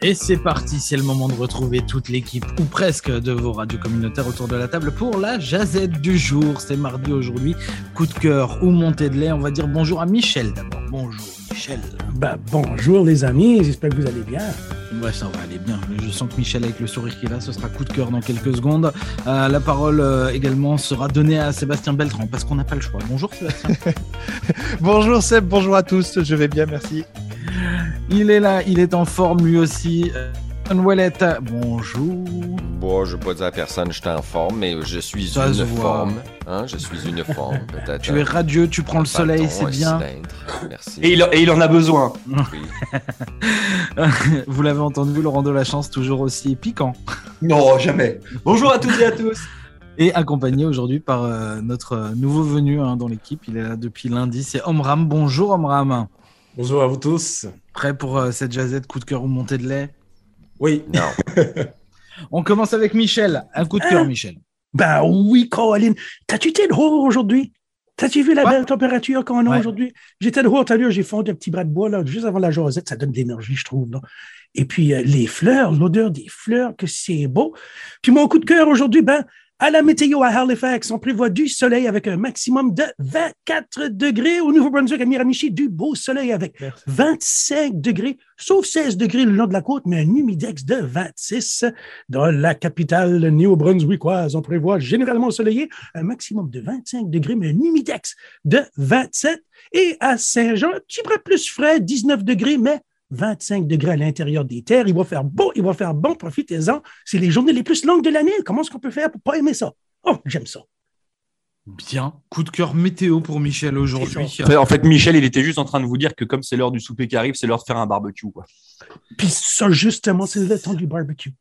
Et c'est parti, c'est le moment de retrouver toute l'équipe, ou presque, de vos radios communautaires autour de la table pour la jazette du jour. C'est mardi aujourd'hui, coup de cœur ou montée de lait. On va dire bonjour à Michel d'abord. Bonjour Michel. Bah, bonjour les amis, j'espère que vous allez bien. Ouais, ça va aller bien. Je sens que Michel, avec le sourire qu'il a, ce sera coup de cœur dans quelques secondes. Euh, la parole euh, également sera donnée à Sébastien Beltran, parce qu'on n'a pas le choix. Bonjour Sébastien. bonjour Seb, bonjour à tous, je vais bien, merci. Il est là, il est en forme lui aussi. Ouellette, bonjour. Bon, je ne veux pas dire à personne je suis en forme, mais je suis Ça une forme. Hein? Je suis une forme, peut-être. Tu es radieux, tu prends le soleil, c'est bien. cylindre. Merci. Et il, et il en a besoin. Oui. Vous l'avez entendu, Laurent de la Chance, toujours aussi piquant. Non, jamais. Bonjour à toutes et à tous. Et accompagné aujourd'hui par euh, notre euh, nouveau venu hein, dans l'équipe. Il est là depuis lundi, c'est Omram. Bonjour Omram. Bonjour à vous tous. Prêt pour euh, cette jazette coup de cœur ou montée de lait? Oui. Non. On commence avec Michel. Un coup de cœur, Michel. Ben oui, Colin. T'as-tu été dehors aujourd'hui? T'as-tu vu la Ouais. belle température qu'on a Ouais. aujourd'hui? J'étais dehors tout à l'heure, j'ai fondu un petit bras de bois là, juste avant la jasette, ça donne de l'énergie, je trouve. non? Et puis euh, les fleurs, l'odeur des fleurs, que c'est beau. Puis mon coup de cœur aujourd'hui, ben, à la météo à Halifax, on prévoit du soleil avec un maximum de 24 degrés. Au Nouveau-Brunswick, à Miramichi, du beau soleil avec 25 degrés, sauf 16 degrés le long de la côte, mais un humidex de 26. Dans la capitale néo-brunswickoise, on prévoit généralement ensoleillé, un maximum de 25 degrés, mais un humidex de 27. Et à Saint-Jean, un petit peu plus frais, 19 degrés, mais 25 degrés à l'intérieur des terres. Il va faire beau, il va faire bon, profitez-en. C'est les journées les plus longues de l'année. Comment est-ce qu'on peut faire pour pas aimer ça? Oh, j'aime ça. Bien. Coup de cœur météo pour Michel aujourd'hui. En fait- Michel, il était juste en train de vous dire que comme c'est l'heure du souper qui arrive, c'est l'heure de faire un barbecue. Quoi. Puis ça, justement, c'est le temps du barbecue.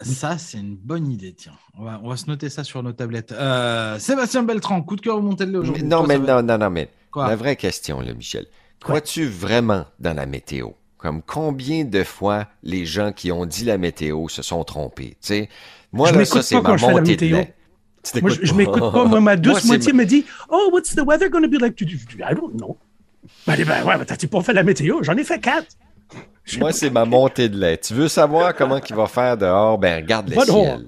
Ça, c'est une bonne idée, tiens. On va, on va se noter ça sur nos tablettes. Euh, Sébastien Beltran, coup de cœur lait Mais aujourd'hui non, mais non, non, non, mais Quoi? la vraie question, là, Michel. Crois-tu vraiment dans la météo? Comme combien de fois les gens qui ont dit la météo se sont trompés? Moi, Je là, m'écoute ça, c'est ma montée de météo. lait. Moi, je, je m'écoute pas. Moi, ma douce moitié me dit Oh, what's the weather going to be like? Tu dis, I don't know. Ben, ben ouais, t'as-tu pas fait la météo? J'en ai fait quatre. Moi, c'est ma montée de lait. Tu veux savoir comment il va faire dehors? Ben, regarde le dehors. ciel.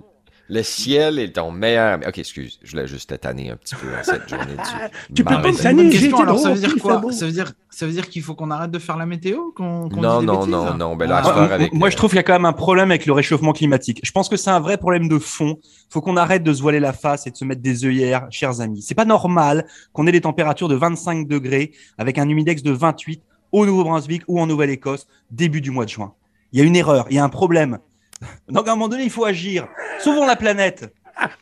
Le ciel est ton meilleur. Ok, excuse, je voulais juste te tanner un petit peu à cette journée du Tu peux pas me Tanné, j'ai Alors, ça veut dire il quoi? ça veut dire, ça veut dire qu'il faut qu'on arrête de faire la météo qu'on, qu'on Non, non, bêtises? non, non, ben là, Ah, vais- Moi, avec moi, le- je trouve qu'il y a quand même un problème avec le réchauffement climatique. Je pense que c'est un vrai problème de fond. faut qu'on arrête de se voiler la face et de se mettre des œillères, chers amis. C'est pas normal qu'on ait des températures de 25 degrés avec un humidex de 28 au Nouveau-Brunswick ou en Nouvelle-Écosse début du mois de juin. Il y a une erreur, il y a un problème. Donc à un moment donné, il faut agir. Sauvons la planète.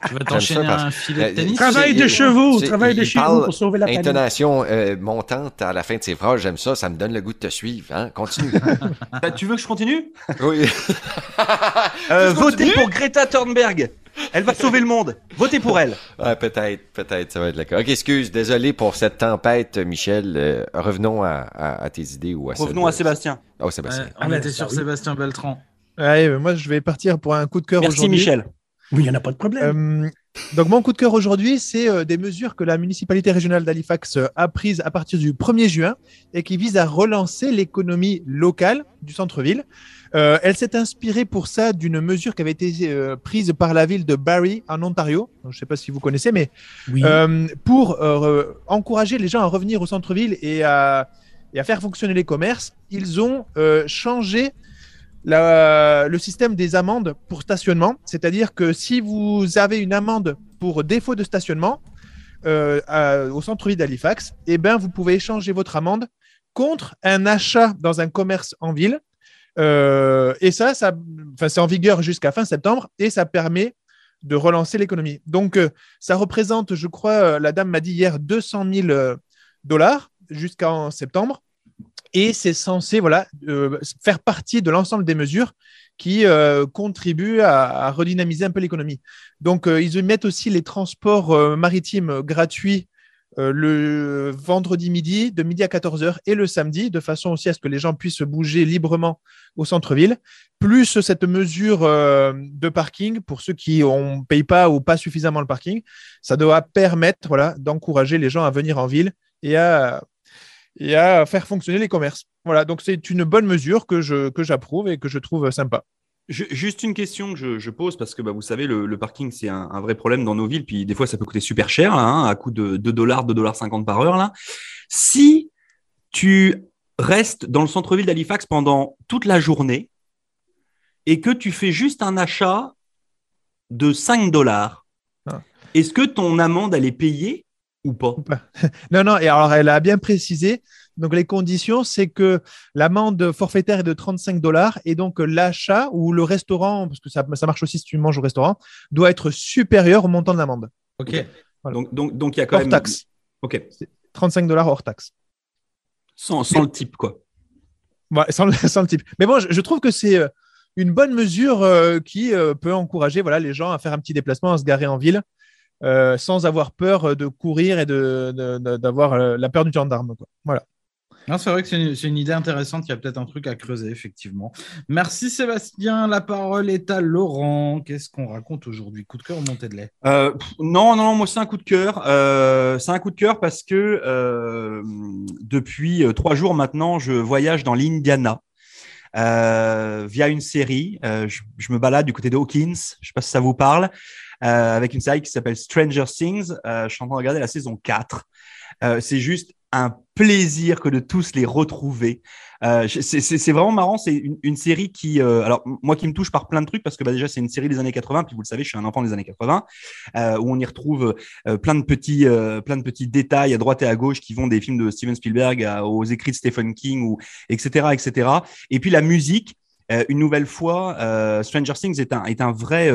Tu vas t'enchaîner un filet de Euh, tennis? Travail C'est- de chevaux, travail de chevaux pour sauver la planète. Intonation euh, montante à la fin de ses phrases, j'aime ça, ça me donne le goût de te suivre. Hein? Continue. Bah, tu veux que je continue? Oui. Euh, Votez pour Greta Thunberg. Elle va sauver le monde. Votez pour elle. Ah, peut-être, peut-être, ça va être le cas. Ok, excuse, désolé pour cette tempête, Michel. Euh, revenons à, à- à tes idées ou à Revenons à Sébastien. Oh, Sébastien. On Ah, était sur oui. Sébastien Beltran. Allez, moi, je vais partir pour un coup de cœur Merci aujourd'hui. Michel. Oui, il n'y en a pas de problème. Euh, donc, mon coup de cœur aujourd'hui, c'est euh, des mesures que la municipalité régionale d'Halifax euh, a prises à partir du 1er juin et qui visent à relancer l'économie locale du centre-ville. Euh, elle s'est inspirée pour ça d'une mesure qui avait été euh, prise par la ville de Barrie en Ontario. Je ne sais pas si vous connaissez, mais oui. euh, pour euh, encourager les gens à revenir au centre-ville et à, et à faire fonctionner les commerces, ils ont euh, changé le système des amendes pour stationnement. C'est-à-dire que si vous avez une amende pour défaut de stationnement euh, au centre-ville d'Halifax, eh ben, vous pouvez échanger votre amende contre un achat dans un commerce en ville. Euh, et ça, ça c'est en vigueur jusqu'à fin septembre et ça permet de relancer l'économie. Donc, euh, ça représente, je crois, la dame m'a dit hier 200 000 euh, dollars jusqu'en septembre. Et c'est censé voilà, euh, faire partie de l'ensemble des mesures qui euh, contribuent à, redynamiser un peu l'économie. Donc, euh, ils mettent aussi les transports maritimes gratuits le vendredi midi, de midi à 14h, et le samedi, de façon aussi à ce que les gens puissent bouger librement au centre-ville, plus cette mesure de parking pour ceux qui ne payent pas ou pas suffisamment le parking. Ça doit permettre voilà, d'encourager les gens à venir en ville et à, et à faire fonctionner les commerces. Voilà, donc c'est une bonne mesure que je que j'approuve et que je trouve sympa. Je- juste une question que je, je pose parce que bah, vous savez, le, le parking, c'est un, un vrai problème dans nos villes. Puis des fois, ça peut coûter super cher, hein, à coût de 2 dollars, 2 dollars 50 par heure. Là. Si tu restes dans le centre-ville d'Halifax pendant toute la journée et que tu fais juste un achat de 5 dollars, Ah. est-ce que ton amende, elle est payée ou pas Non, non, et alors elle a bien précisé. Donc les conditions, c'est que l'amende forfaitaire est de 35 dollars et donc l'achat ou le restaurant, parce que ça, ça marche aussi si tu manges au restaurant, doit être supérieur au montant de l'amende. Ok. Voilà. Donc, donc, donc, il y a quand Hors même. taxe. Ok. 35 dollars hors taxe. Sans, sans le type, quoi. Ouais, sans, le, sans le type. Mais bon, je, je trouve que c'est euh, une bonne mesure euh, qui euh, peut encourager voilà, les gens à faire un petit déplacement, à se garer en ville, euh, sans avoir peur de courir et de- de- de- d'avoir euh, la peur du gendarme. Quoi. Voilà. Non, c'est vrai que c'est une, idée intéressante. Il y a peut-être un truc à creuser, effectivement. Merci Sébastien. La parole est à Laurent. Qu'est-ce qu'on raconte aujourd'hui? Coup de cœur ou montée de lait? Euh, non, non, moi c'est un coup de cœur. Euh, c'est un coup de cœur parce que euh, depuis euh, trois jours maintenant, je voyage dans l'Indiana euh, via une série. Euh, je, je me balade du côté de Hawkins. Je sais pas si ça vous parle. Euh, avec une série qui s'appelle Stranger Things. Euh, je suis en train de regarder la saison 4. Euh, c'est juste un plaisir que de tous les retrouver. C'est- vraiment marrant. C'est une, série qui, alors moi qui me touche par plein de trucs parce que bah, déjà c'est une série des années 80. Puis vous le savez, je suis un enfant des années 80 euh, où on y retrouve plein de petits, plein de petits détails à droite et à gauche qui vont des films de Steven Spielberg aux écrits de Stephen King ou etc. etc. Et puis la musique. Euh, une nouvelle fois, euh, Stranger Things est un, est un vrai,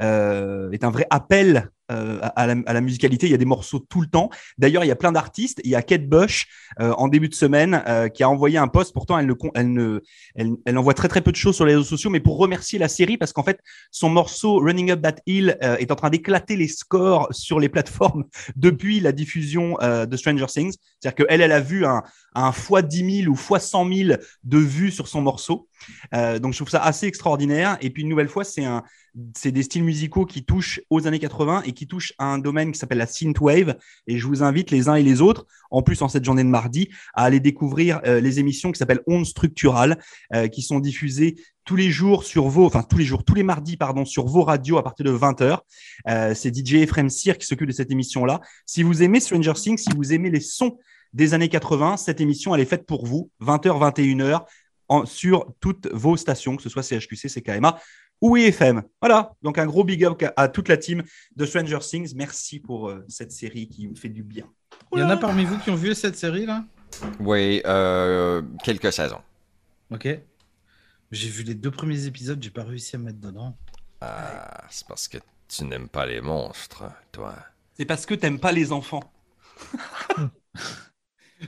euh, est un vrai appel euh, à, la, musicalité. Il y a des morceaux tout le temps. D'ailleurs, il y a plein d'artistes. Il y a Kate Bush euh, en début de semaine euh, qui a envoyé un post. Pourtant, elle ne, elle ne, elle, envoie très très peu de choses sur les réseaux sociaux, mais pour remercier la série parce qu'en fait, son morceau Running Up That Hill est en train d'éclater les scores sur les plateformes depuis la diffusion de Stranger Things. C'est-à-dire qu'elle, elle a vu un, un fois 10 000 ou fois 100 000 de vues sur son morceau. Donc, je trouve ça assez extraordinaire. Et puis, une nouvelle fois, c'est un, c'est des styles musicaux qui touchent aux années 80 et qui touchent à un domaine qui s'appelle la synthwave. Et je vous invite les uns et les autres, en plus en cette journée de mardi, à aller découvrir euh, les émissions qui s'appellent Ondes structurales, euh, qui sont diffusées tous les jours sur vos, enfin tous les jours, tous les mardis, pardon, sur vos radios à partir de 20h. Euh, c'est DJ Ephraim Cyr qui s'occupe de cette émission-là. Si vous aimez Stranger Things, si vous aimez les sons des années 80, cette émission, elle est faite pour vous, 20h, 21h, en, sur toutes vos stations, que ce soit CHQC, CKMA ou IFM. Voilà, donc un gros big up à, toute la team de Stranger Things. Merci pour euh, cette série qui me fait du bien. Il y en a parmi vous qui ont vu cette série là? Oui, euh, quelques saisons. Ok. J'ai vu les deux premiers épisodes, j'ai pas réussi à me mettre dedans. Ah, c'est parce que tu n'aimes pas les monstres, toi. C'est parce que t'aimes pas les enfants.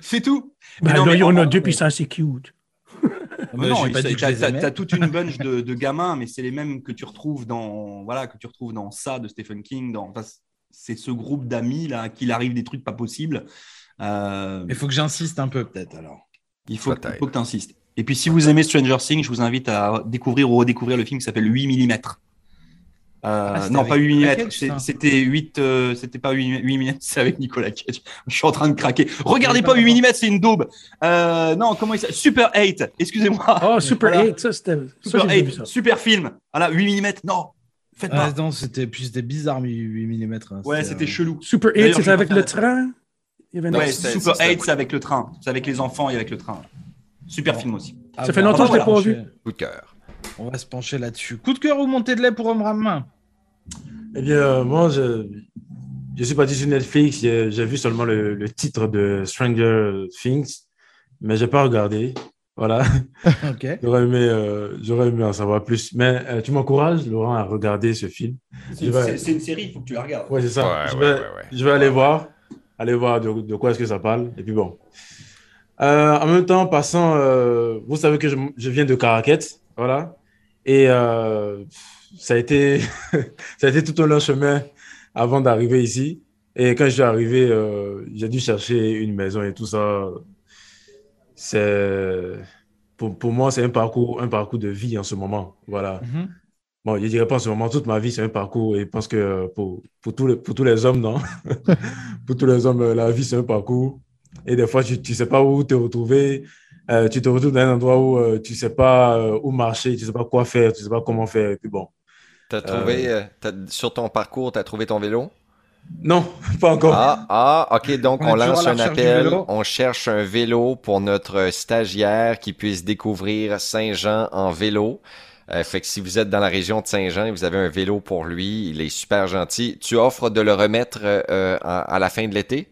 C'est tout. Ben, Mais non, mais en a deux, puis ça, c'est cute. Mais Euh, non, t'as, toute une bunch de, de gamins, mais c'est les mêmes que tu retrouves dans voilà que tu retrouves dans ça de Stephen King. Dans, enfin, c'est ce groupe d'amis là qu'il arrive des trucs pas possibles. Euh, Il faut que j'insiste un peu peut-être alors. il faut, faut que tu insistes. Et puis si vous aimez Stranger Things, je vous invite à découvrir ou redécouvrir le film qui s'appelle 8 mm. Ah, c'était non, avec pas 8 Nicolas mm, c'était 8, euh, c'était pas 8, 8 mm, c'est avec Nicolas Cage. Je suis en train de craquer. Regardez pas 8 mm, c'est une daube. Euh, non, comment il s'appelle? Super 8, excusez-moi. Oh, Super Voilà. 8, ça, c'était. Super j'ai 8, vu ça. super film. Voilà, 8 mm, non, faites Ah, pas. non, c'était puis c'était bizarre 8 mm. ouais, c'était chelou. Super 8, D'ailleurs, c'était avec le train? Il y avait un- Ouais, c'est- Super c'est- 8, c'est avec le train. C'est avec les enfants et avec le train. Super film aussi. Ah, Ça fait longtemps on que je l'ai pas vu. Coup de cœur. On va se pencher là-dessus. Coup de cœur ou montée de lait pour Omram Eh bien, euh, moi, je, je suis parti sur Netflix. J'ai vu seulement le, le titre de Stranger Things, mais j'ai pas regardé. Voilà. Ok. J'aurais aimé, euh, j'aurais aimé en savoir plus. Mais euh, tu m'encourages, Laurent, à regarder ce film. C'est Je vais- une série, il faut que tu la regardes. Ouais, c'est ça. Ouais, je, ouais, vais, ouais, ouais. je vais aller voir, aller voir de, de quoi est-ce que ça parle. Et puis bon. Euh, en même temps, passant, euh, vous savez que je, je viens de Caraquette, voilà. Et euh, ça a été, ça a été tout un long chemin avant d'arriver ici. Et quand je suis arrivé, euh, j'ai dû chercher une maison et tout ça. C'est, pour, pour moi, c'est un parcours, un parcours de vie en ce moment, voilà. Mhm. Bon, je dirais pas en ce moment, toute ma vie, c'est un parcours. Et je pense que pour, pour, tous, les, pour tous les hommes, non? pour tous les hommes, la vie, c'est un parcours. Et des fois, tu ne sais pas où te retrouver. Euh, tu te retrouves dans un endroit où euh, tu ne sais pas euh, où marcher, tu ne sais pas quoi faire, tu ne sais pas comment faire. Et puis bon. T'as trouvé, euh, t'as- sur ton parcours, tu as trouvé ton vélo? Non, pas encore. Ah, ah, ok, donc On lance un appel. On cherche un vélo pour notre stagiaire qui puisse découvrir Saint-Jean en vélo. Euh, fait que si vous êtes dans la région de Saint-Jean et vous avez un vélo pour lui, il est super gentil. Tu offres de le remettre à, à la fin de l'été?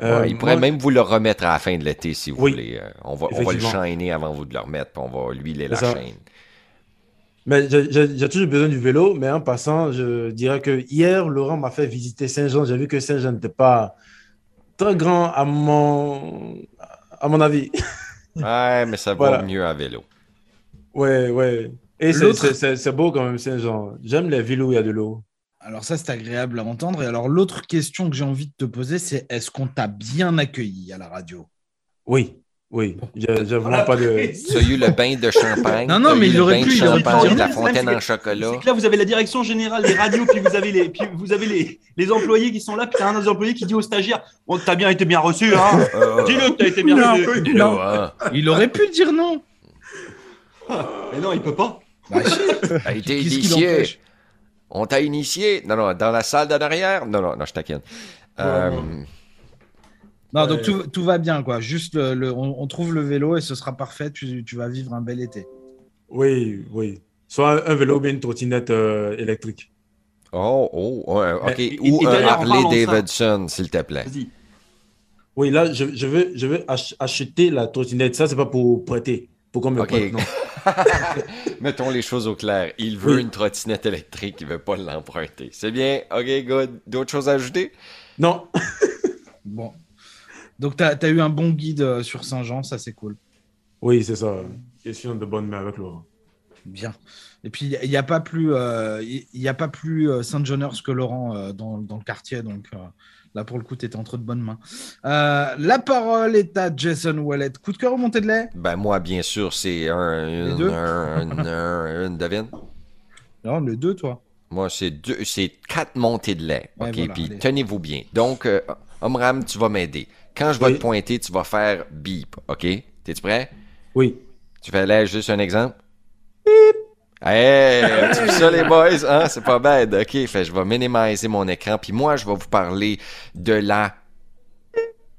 Euh, Ouais, il pourrait moi, même vous le remettre à la fin de l'été si vous Oui. voulez. Euh, on, va, on va le chaîner avant vous de le remettre, puis on va l'huiler la ça. chaîne. Mais j'ai- toujours besoin du vélo, mais en passant, je dirais que hier, Laurent m'a fait visiter Saint-Jean. J'ai vu que Saint-Jean n'était pas très grand à mon, à mon avis. Ouais, mais ça va Voilà. mieux à vélo. Ouais, ouais. Et c'est beau quand même, Saint-Jean. J'aime les villes où il y a de l'eau. Alors ça, c'est agréable à entendre. Et alors l'autre question que j'ai envie de te poser, c'est est-ce qu'on t'a bien accueilli à la radio? Oui, oui. J'ai vraiment pas de. Tu as eu le bain de champagne. Non, non, mais il aurait pu, il aurait pu la fontaine en chocolat. C'est que là, vous avez la direction générale des radios, puis vous avez les, puis vous avez les, les employés qui sont là, puis t'as un des employés qui dit aux stagiaires Bon, t'as bien été bien reçu, hein Euh, Dis-le que t'as été bien Non, reçu. dis-le, non. hein. Il aurait pu dire non. Mais non, il peut pas. Bah, si. A été Qu'est-ce qui initié. l'empêche On t'a initié? Non, non, dans la salle d'en arrière? Non, non, non, je taquine. Euh, Non, donc Ouais. tout, tout va bien, quoi. Juste, le, le- on, on trouve le vélo et ce sera parfait. Tu, tu vas vivre un bel été. Oui, oui. Soit un, un vélo ou bien une trottinette euh, électrique. Oh, oh, ouais, ok. Ou un Harley Davidson, s'il te plaît. Vas-y. Oui, là, je, je veux, je veux ach- acheter la trottinette. Ça, c'est pas pour prêter. Pour qu'on me prête, non. Mettons les choses au clair. Il veut Oui. une trottinette électrique, il veut pas l'emprunter. C'est bien. Ok, good. D'autres choses à ajouter? Non. Bon. Donc, tu as, eu un bon guide euh, sur Saint-Jean, ça c'est cool. Oui, c'est ça. Question de bonne main avec Laurent. Bien. Et puis, il n'y a pas plus, euh, il y a pas plus euh, Saint-Jeaners que Laurent euh, dans, dans le quartier. Donc, euh, là, pour le coup, tu étais entre de bonnes mains. Euh, la parole est à Jason Wallet. Coup de cœur ou montée de lait? Ben, moi, bien sûr, c'est un, une, deux? un, un, un- une, devine? Non, les deux, toi. Moi, c'est deux, c'est quatre montées de lait. Ouais, OK? voilà, Puis tenez-vous bien. Donc, euh, Omram, tu vas m'aider. Quand je vais Oui. te pointer, tu vas faire beep. OK? T'es-tu prêt? Oui. Tu fais là juste un exemple? Hey, tu ça les boys, hein? C'est pas bad. OK, fait, je vais minimiser mon écran. Puis moi, je vais vous parler de la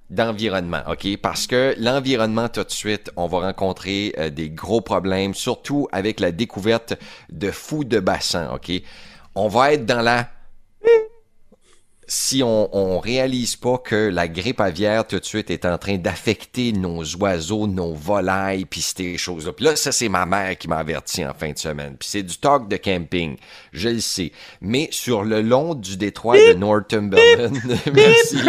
d'environnement, OK? Parce que l'environnement, tout de suite, on va rencontrer euh, des gros problèmes, surtout avec la découverte de fous de bassin, OK? On va être dans la... Si on, on réalise pas que la grippe aviaire, tout de suite, est en train d'affecter nos oiseaux, nos volailles, puis ces choses-là. Puis là, ça, c'est ma mère qui m'a averti en fin de semaine. Puis c'est du talk de camping, je le sais. Mais sur le long du détroit de Northumberland, merci,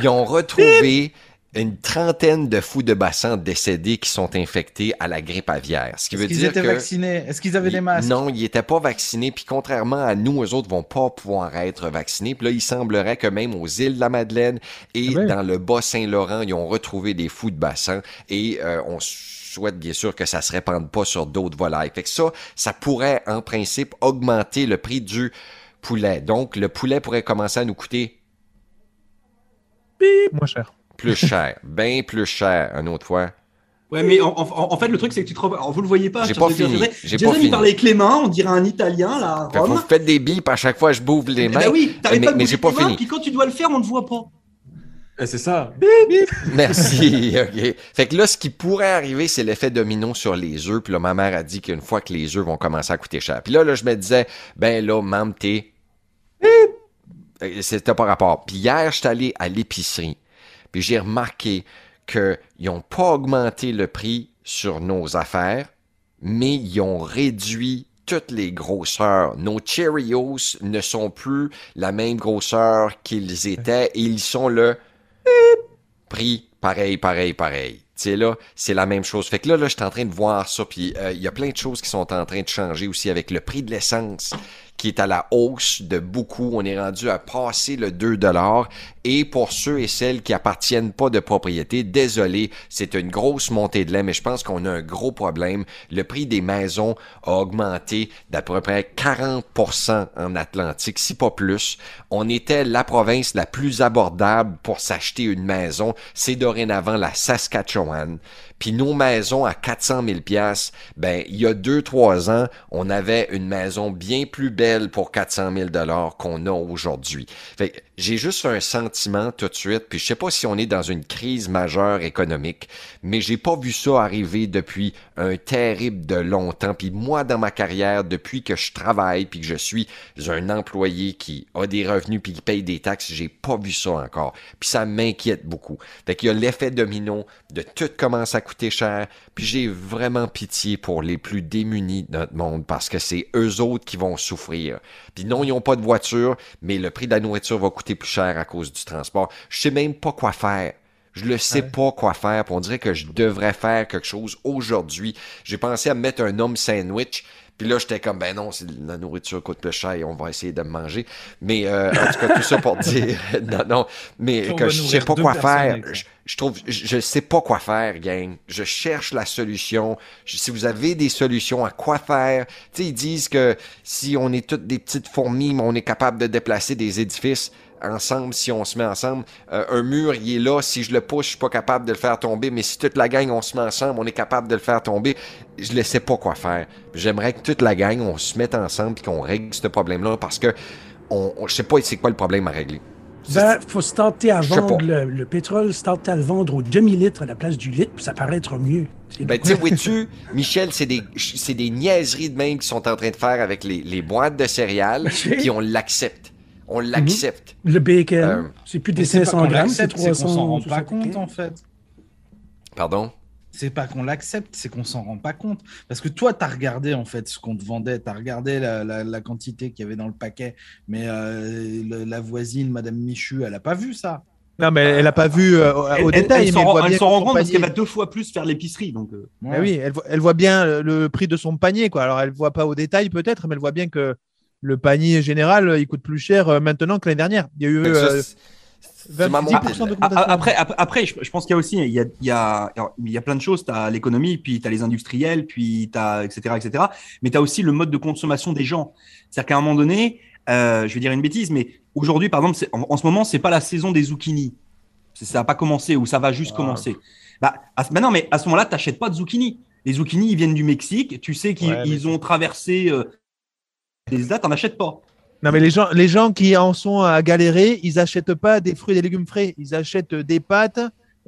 ils ont retrouvé une trentaine de fous de bassin décédés qui sont infectés à la grippe aviaire. Ce qui Est-ce veut qu'ils dire étaient que... vaccinés? Est-ce qu'ils avaient des masques? Non, ils n'étaient pas vaccinés. Puis contrairement à nous, eux autres vont pas pouvoir être vaccinés. Puis là, il semblerait que même aux îles de la Madeleine et Ah dans le Bas-Saint-Laurent, ils ont retrouvé des fous de bassin. Et euh, on souhaite bien sûr que ça se répande pas sur d'autres volailles. Fait que ça, ça pourrait en principe augmenter le prix du poulet. Donc, le poulet pourrait commencer à nous coûter Moins cher. Plus cher, bien plus cher une autre fois. Ouais, mais en, en- en fait, le truc, c'est que tu te. alors, vous le voyez pas. J'ai pas fini, j'ai pas il fini. les mains, on dirait un Italien, là, à Rome. vous faites des bips à chaque fois je bouffe les Eh mains. ben oui, t'arrêtes mais- pas de mais bouger j'ai pas fini. Puis quand tu dois le faire, on ne voit pas. Et c'est ça. Merci. OK. Fait que là, ce qui pourrait arriver, c'est l'effet domino sur les œufs. Puis là, ma mère a dit qu'une fois que les œufs vont commencer à coûter cher. Puis là, là, je me disais, ben là, mam, t'es. Euh, C'était pas rapport. Puis hier, je suis allé à l'épicerie. Puis j'ai remarqué qu'ils n'ont pas augmenté le prix sur nos affaires, mais ils ont réduit toutes les grosseurs. Nos Cheerios ne sont plus la même grosseur qu'ils étaient et ils sont le prix pareil, pareil, pareil. Tu sais, là, c'est la même chose. Fait que là, là, je suis en train de voir ça, puis euh, il y a plein de choses qui sont en train de changer aussi avec le prix de l'essence qui est à la hausse de beaucoup. On est rendu à passer le 2 Et pour ceux et celles qui appartiennent pas de propriété, désolé, c'est une grosse montée de lait, mais je pense qu'on a un gros problème. Le prix des maisons a augmenté d'à peu près 40% en Atlantique, si pas plus. On était la province la plus abordable pour s'acheter une maison. C'est dorénavant la Saskatchewan. Puis nos maisons à 400 000 pièces, ben il y a deux trois ans, on avait une maison bien plus belle pour 400 000 dollars qu'on a aujourd'hui. J'ai juste un sentiment tout de suite, puis je sais pas si on est dans une crise majeure économique, mais j'ai pas vu ça arriver depuis un terrible de longtemps. Puis moi, dans ma carrière, depuis que je travaille, puis que je suis un employé qui a des revenus puis qui paye des taxes, j'ai pas vu ça encore. Puis ça m'inquiète beaucoup. Fait qu'il y a l'effet domino de tout commence à coûter cher, puis j'ai vraiment pitié pour les plus démunis de notre monde parce que c'est eux autres qui vont souffrir. Puis non, ils n'ont pas de voiture, mais le prix de la nourriture va coûter plus cher à cause du transport. Je sais même pas quoi faire. Je ne sais pas quoi faire. on dirait que je devrais faire quelque chose aujourd'hui. J'ai pensé à mettre un homme sandwich. Puis là, j'étais comme, ben non, la nourriture coûte plus cher et on va essayer de me manger. Mais euh, en tout cas, tout ça pour dire, non, non, mais que je sais pas quoi faire. Je, trouve, je sais pas quoi faire, gang. Je cherche la solution. si vous avez des solutions à quoi faire, tu sais, ils disent que si on est toutes des petites fourmis, on est capable de déplacer des édifices ensemble, si on se met ensemble. Euh, un mur, il est là. Si je le pousse, je suis pas capable de le faire tomber. Mais si toute la gang, on se met ensemble, on est capable de le faire tomber. Je ne sais pas quoi faire. J'aimerais que toute la gang, on se mette ensemble et qu'on règle ce problème-là parce que on, je sais pas c'est quoi le problème à régler. Ben, faut se tenter à vendre le, pétrole, se tenter à le vendre au demi-litre à la place du litre, puis ça paraîtra mieux. Ben, tu vois-tu, Michel, c'est des, des niaiseries de même qu'ils sont en train de faire avec les, les boîtes de céréales, puis on l'accepte on mhm. l'accepte. Le bacon, euh, c'est plus des 500 grammes, c'est 300. C'est qu'on s'en rend pas compte, en fait. Pardon? C'est pas qu'on l'accepte, c'est qu'on s'en rend pas compte. Parce que toi, tu as regardé en fait ce qu'on te vendait, tu as regardé la, quantité qu'il y avait dans le paquet, mais euh, la voisine, Madame Michu, elle a pas vu ça. Non, mais elle a pas vu euh, au détail. Elle, s'en rend compte parce qu'elle va deux fois plus faire l'épicerie. Donc, oui, elle, elle, voit bien le prix de son panier. Quoi. Alors, elle voit pas au détail peut-être, mais elle voit bien que le panier général, il coûte plus cher euh, maintenant que l'année dernière. Il y a eu. Euh, après, après, je, pense qu'il y a aussi, il y a, il y a, il y a plein de choses. Tu as l'économie, puis tu as les industriels, puis tu as, etc., etc. Mais tu as aussi le mode de consommation des gens. C'est-à-dire qu'à un moment donné, euh, je vais dire une bêtise, mais aujourd'hui, par exemple, en, en, ce moment, c'est pas la saison des zucchini. Ça n'a pas commencé ou ça va juste ah. commencer. Bah, bah, non, mais à ce moment-là, tu n'achètes pas de zucchini. Les zucchini, ils viennent du Mexique. Tu sais qu'ils ont traversé des dates, t'en achètes pas. Non, mais les gens, les gens qui en sont à galérer, ils achètent pas des fruits et des légumes frais. Ils achètent des pâtes,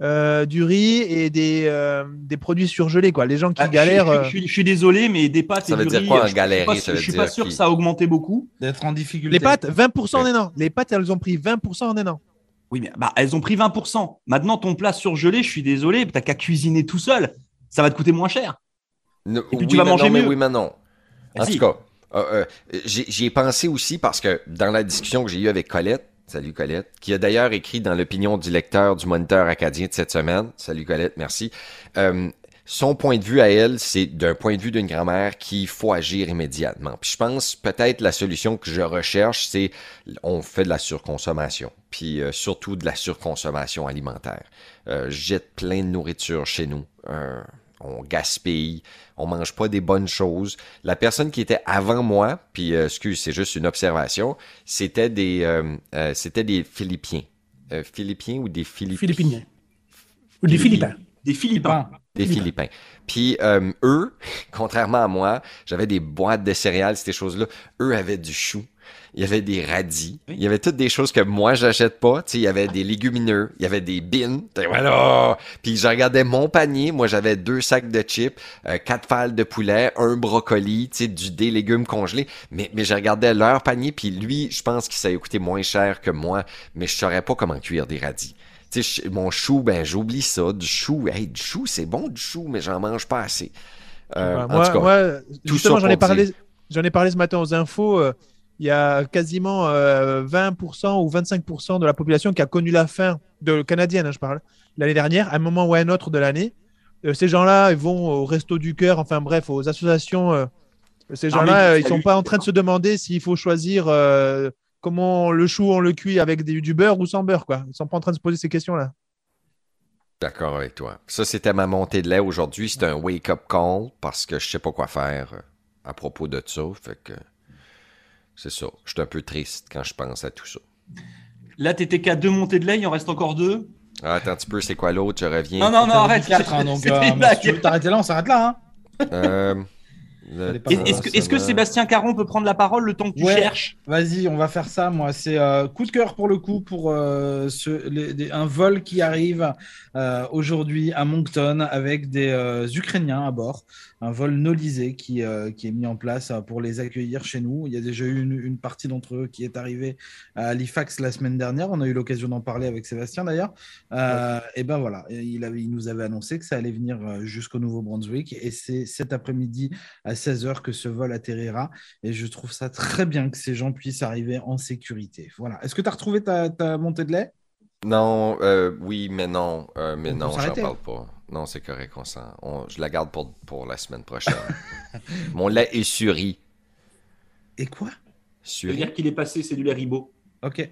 euh, du riz et des, euh, des produits surgelés. Quoi. Les gens qui ah, galèrent. Je, suis désolé, mais des pâtes ça et veut du dire riz. Quoi, je ne suis, pas, suis pas sûr que ça a augmenté beaucoup. D'être en difficulté. Les pâtes, 20% en un an. Les pâtes, elles ont pris 20% en un an. Oui, mais bah, elles ont pris 20%. Maintenant, ton plat surgelé, je suis désolé, tu n'as qu'à cuisiner tout seul. Ça va te coûter moins cher. et puis tu vas manger mieux. oui, mais non. En tout cas, euh, euh, j'y ai pensé aussi parce que dans la discussion que j'ai eue avec Colette, salut Colette, qui a d'ailleurs écrit dans l'opinion du lecteur du Moniteur acadien de cette semaine, salut Colette, merci, euh, son point de vue à elle, c'est d'un point de vue d'une grand-mère qu'il faut agir immédiatement. Puis je pense peut-être la solution que je recherche, c'est on fait de la surconsommation, puis surtout de la surconsommation alimentaire. Euh, jette plein de nourriture chez nous on gaspille, on mange pas des bonnes choses. La personne qui était avant moi, puis euh, excuse, c'est juste une observation, c'était des, euh, euh, c'était des Philippiens. Philippiens ou des Philippiens? Philippiniens. Ou des Philippins. Des Philippins. Des Philippins. Puis eux, contrairement à moi, j'avais des boîtes de céréales, ces choses-là. Eux avaient du chou il y avait des radis, il y avait toutes des choses que moi j'achète pas, tu sais, il y avait des légumineux, il y avait des bines, voilà. Puis je regardais mon panier, moi j'avais deux sacs de chips, euh, quatre fales de poulet, un brocoli, tu sais, du des légumes congelés, mais mais je regardais leur panier puis lui, je pense qu'il ça coûté moins cher que moi, mais je saurais pas comment cuire des radis. Tu sais, mon chou, ben j'oublie ça, du chou, hey, du chou, c'est bon du chou, mais j'en mange pas assez. Euh, moi, en tout cas, moi, justement, j'en ai parlé, j'en ai parlé ce matin aux infos. Euh, il y a quasiment 20% euh, ou 25% de la population qui a connu la faim, de canadienne, hein, je parle, l'année dernière, à un moment ou à un autre de l'année. Euh, ces gens-là, ils vont au Resto du Cœur, enfin bref, aux associations Ces Ah, gens-là, euh, ils ça sont pas en train de se demander s'il faut choisir euh, comment le chou on le cuit avec des- du beurre ou sans beurre, quoi. Ils sont pas en train de se poser ces questions-là. D'accord avec toi. Ça, c'était ma montée de lait aujourd'hui. C'était un wake-up call parce que je sais pas quoi faire euh, à propos de ça. Fait que c'est ça. Je suis un peu triste quand je pense à tout ça. Là, t'étais qu'à deux montées de lait, il en reste encore deux. Ah, attends un petit peu, c'est quoi l'autre? Je reviens. Non, non, non, arrête. 4, hein, donc euh, tu t'arrêter là, on s'arrête là. Hein. Euh, Est- Est-ce que, est-ce que Sébastien Caron peut prendre la parole le temps que tu Ouais. cherches? Vas-y, on va faire ça. Moi, c'est euh, coup de cœur pour le coup pour euh, ce- les- des- un vol qui arrive euh, aujourd'hui à Moncton avec des euh, Ukrainiens à bord. Un vol nolisé qui, euh, qui est mis en place euh, pour les accueillir chez nous. Il y a déjà eu une, une partie d'entre eux qui est arrivée à Halifax la semaine dernière. On a eu l'occasion d'en parler avec Sébastien d'ailleurs. Euh, Et ben voilà, il, avait, il nous avait annoncé que ça allait venir jusqu'au Nouveau-Brunswick. Et c'est cet après-midi à 16h que ce vol atterrira. Et je trouve ça très bien que ces gens puissent arriver en sécurité. Voilà. Est-ce que tu as retrouvé ta, ta montée de lait? Non, euh, oui, mais non. mais On non, j'en parle pas. Non, c'est correct, on s'en- on- je la garde pour, pour la semaine prochaine. Mon lait est suri. Et quoi? Suri? dire qu'il est passé, c'est du lait ribot. Ok.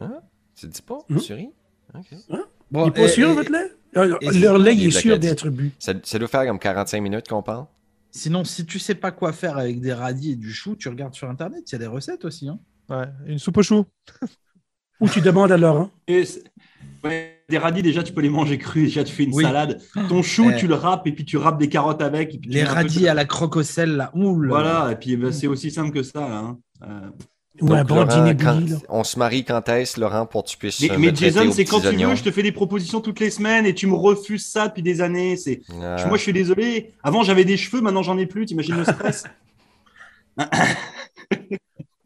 Tu dis pas? Hmm? Suri? Ok. Bon, Il n'est pas et- sûr, et- votre lait? Et- Leur lait il est sûr d'être bu. Ça, ça doit faire comme 45 minutes qu'on parle? Sinon, si tu sais pas quoi faire avec des radis et du chou, tu regardes sur Internet. Il y a des recettes aussi. Hein. Ouais, une soupe au chou. Ou tu demandes à Laurent. Et ouais, des radis, déjà, tu peux les manger crus. Déjà, tu fais une Oui. salade. Ton chou, Eh. tu le râpes et puis tu râpes des carottes avec. et puis tu Les peu radis de- à la croque au sel, là. Ouh là là. Voilà, et puis ben, c'est aussi simple que ça. Là, hein. Euh, Ou un bon Laurent, dîner on se marie quand est-ce, Laurent, pour que tu puisses Mais, euh, mais Jason, c'est quand petits tu veux, oignons? je te fais des propositions toutes les semaines et tu me refuses ça depuis des années. C'est... Ah. Moi, je suis désolé. Avant, j'avais des cheveux, maintenant, j'en ai plus. T'imagines le stress?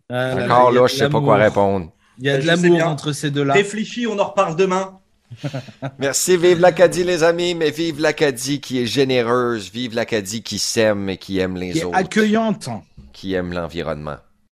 Là Encore là, je sais pas quoi répondre. Il y a de Je sais l'amour entre ces deux-là. Réfléchis, on en reparle demain. Merci, vive l'Acadie, les amis, mais vive l'Acadie qui est généreuse, vive l'Acadie qui s'aime et qui aime Qui les est autres, accueillante. qui aime l'environnement.